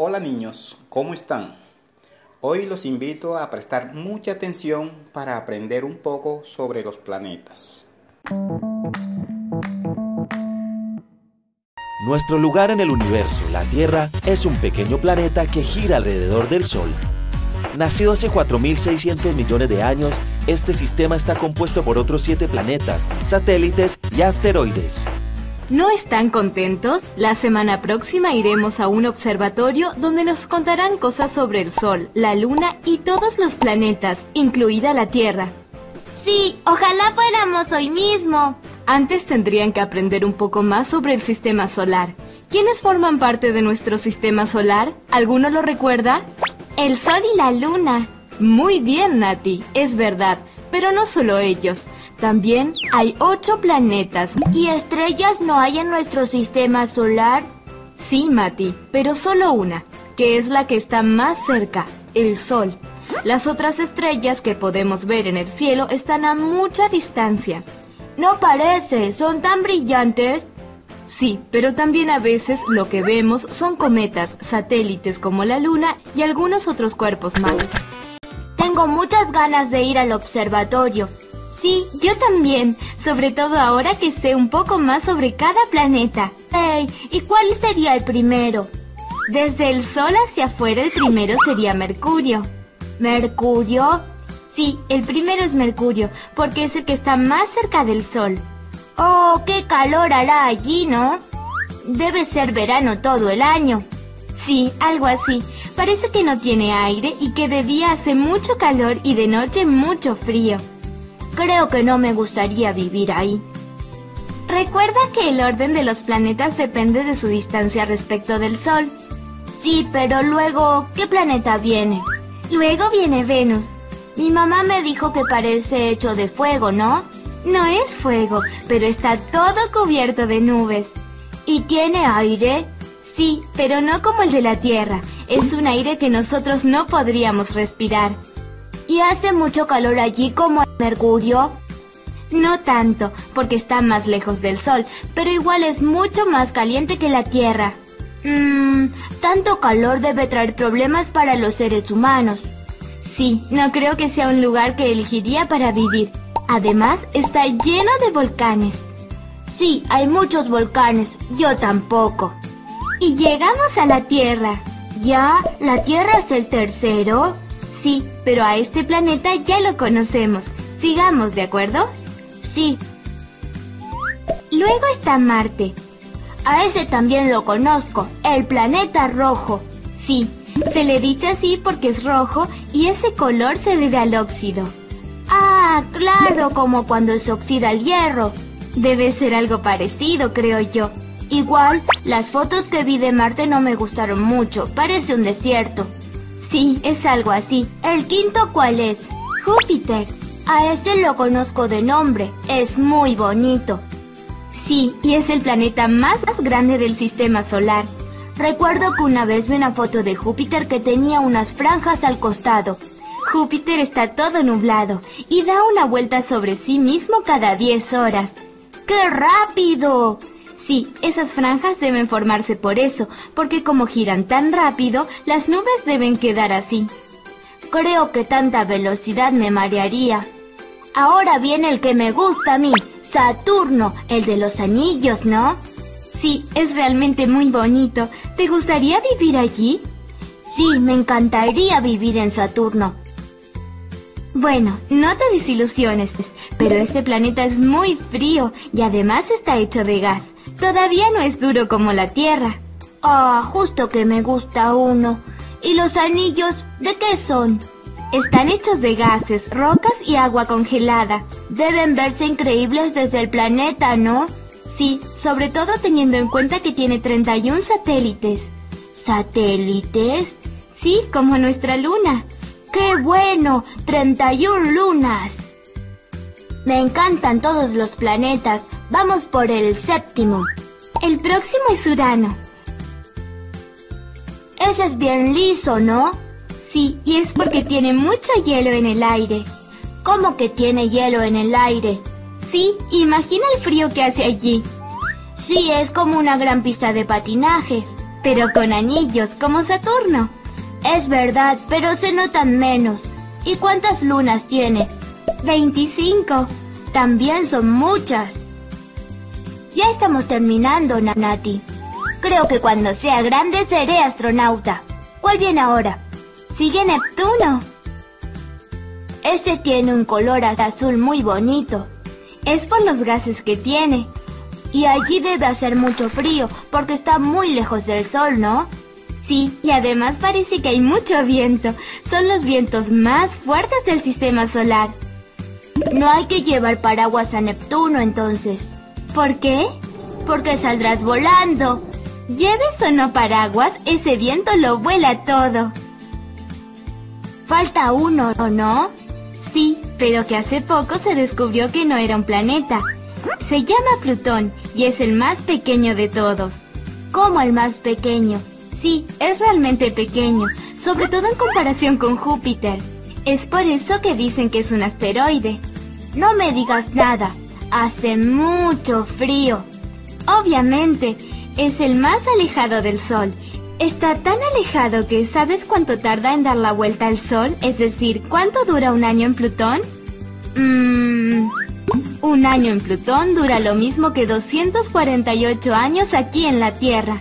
Hola niños, ¿cómo están? Hoy los invito a prestar mucha atención para aprender un poco sobre los planetas. Nuestro lugar en el universo, la Tierra, es un pequeño planeta que gira alrededor del Sol. Nacido hace 4.600 millones de años, este sistema está compuesto por otros siete planetas, satélites y asteroides. ¿No están contentos? La semana próxima iremos a un observatorio donde nos contarán cosas sobre el Sol, la Luna y todos los planetas, incluida la Tierra. Sí, ojalá fuéramos hoy mismo. Antes tendrían que aprender un poco más sobre el sistema solar. ¿Quiénes forman parte de nuestro sistema solar? ¿Alguno lo recuerda? El Sol y la Luna. Muy bien, Nati, es verdad, pero no solo ellos. También hay ocho planetas. ¿Y estrellas no hay en nuestro sistema solar? Sí, Mati, pero solo una, que es la que está más cerca, el Sol. Las otras estrellas que podemos ver en el cielo están a mucha distancia. No parece, son tan brillantes. Sí, pero también a veces lo que vemos son cometas, satélites como la Luna y algunos otros cuerpos más. Tengo muchas ganas de ir al observatorio. Sí, yo también, sobre todo ahora que sé un poco más sobre cada planeta. Hey, ¿y cuál sería el primero? Desde el Sol hacia afuera el primero sería Mercurio. ¿Mercurio? Sí, el primero es Mercurio, porque es el que está más cerca del Sol. Oh, qué calor hará allí, ¿no? Debe ser verano todo el año. Sí, algo así. Parece que no tiene aire y que de día hace mucho calor y de noche mucho frío. Creo que no me gustaría vivir ahí. Recuerda que el orden de los planetas depende de su distancia respecto del Sol. Sí, pero luego, ¿qué planeta viene? Luego viene Venus. Mi mamá me dijo que parece hecho de fuego, ¿no? No es fuego, pero está todo cubierto de nubes. ¿Y tiene aire? Sí, pero no como el de la Tierra. Es un aire que nosotros no podríamos respirar. ¿Y hace mucho calor allí como en Mercurio? No tanto, porque está más lejos del Sol, pero igual es mucho más caliente que la Tierra. Mmm, tanto calor debe traer problemas para los seres humanos. Sí, no creo que sea un lugar que elegiría para vivir. Además, está lleno de volcanes. Sí, hay muchos volcanes, yo tampoco. Y llegamos a la Tierra. ¿Ya? ¿La Tierra es el tercero? Sí, pero a este planeta ya lo conocemos. Sigamos, ¿de acuerdo? Sí. Luego está Marte. A ese también lo conozco, el planeta rojo. Sí, se le dice así porque es rojo y ese color se debe al óxido. Ah, claro, como cuando se oxida el hierro. Debe ser algo parecido, creo yo. Igual, las fotos que vi de Marte no me gustaron mucho, parece un desierto. Sí, es algo así. ¿El quinto cuál es? Júpiter. A ese lo conozco de nombre. Es muy bonito. Sí, y es el planeta más grande del sistema solar. Recuerdo que una vez vi una foto de Júpiter que tenía unas franjas al costado. Júpiter está todo nublado y da una vuelta sobre sí mismo cada 10 horas. ¡Qué rápido! Sí, esas franjas deben formarse por eso, porque como giran tan rápido, las nubes deben quedar así. Creo que tanta velocidad me marearía. Ahora viene el que me gusta a mí, Saturno, el de los anillos, ¿no? Sí, es realmente muy bonito. ¿Te gustaría vivir allí? Sí, me encantaría vivir en Saturno. Bueno, no te desilusiones, pero este planeta es muy frío y además está hecho de gas. Todavía no es duro como la Tierra. Ah, justo que me gusta uno. ¿Y los anillos de qué son? Están hechos de gases, rocas y agua congelada. Deben verse increíbles desde el planeta, ¿no? Sí, sobre todo teniendo en cuenta que tiene 31 satélites. ¿Satélites? Sí, como nuestra luna. ¡Qué bueno! ¡31 lunas! Me encantan todos los planetas. Vamos por el séptimo. El próximo es Urano. Ese es bien liso, ¿no? Sí, y es porque tiene mucho hielo en el aire. ¿Cómo que tiene hielo en el aire? Sí, imagina el frío que hace allí. Sí, es como una gran pista de patinaje. pero con anillos como Saturno. Es verdad, pero se notan menos. ¿Y cuántas lunas tiene? 25. También son muchas. Ya estamos terminando, Nanati. Creo que cuando sea grande seré astronauta. ¿Cuál viene ahora? Sigue Neptuno. Este tiene un color azul muy bonito. Es por los gases que tiene. Y allí debe hacer mucho frío porque está muy lejos del sol, ¿no? Sí, y además parece que hay mucho viento. Son los vientos más fuertes del sistema solar. No hay que llevar paraguas a Neptuno entonces. ¿Por qué? Porque saldrás volando. Lleves o no paraguas, ese viento lo vuela todo. Falta uno, ¿o no? Sí, pero que hace poco se descubrió que no era un planeta. Se llama Plutón y es el más pequeño de todos. ¿Cómo el más pequeño? Sí, es realmente pequeño, sobre todo en comparación con Júpiter. Es por eso que dicen que es un asteroide. No me digas nada, hace mucho frío. Obviamente, es el más alejado del Sol. Está tan alejado que ¿sabes cuánto tarda en dar la vuelta al Sol? Es decir, ¿cuánto dura un año en Plutón? Mmm... Un año en Plutón dura lo mismo que 248 años aquí en la Tierra.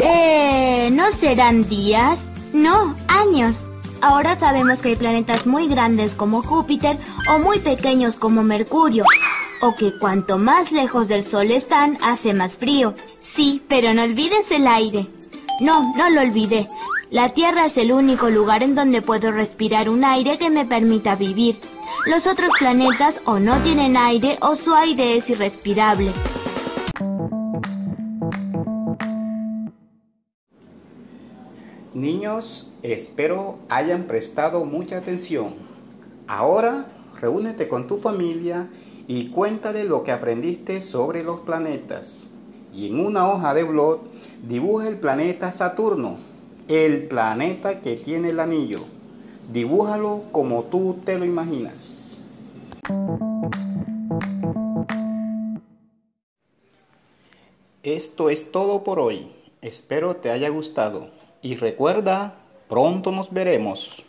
Eh, ¿no serán días? No, años. Ahora sabemos que hay planetas muy grandes como Júpiter o muy pequeños como Mercurio. O que cuanto más lejos del Sol están, hace más frío. Sí, pero no olvides el aire. No, no lo olvidé. La Tierra es el único lugar en donde puedo respirar un aire que me permita vivir. Los otros planetas o no tienen aire o su aire es irrespirable. Niños, espero hayan prestado mucha atención. Ahora, reúnete con tu familia y cuéntale lo que aprendiste sobre los planetas. Y en una hoja de blog, dibuja el planeta Saturno, el planeta que tiene el anillo. Dibújalo como tú te lo imaginas. Esto es todo por hoy. Espero te haya gustado. Y recuerda, pronto nos veremos.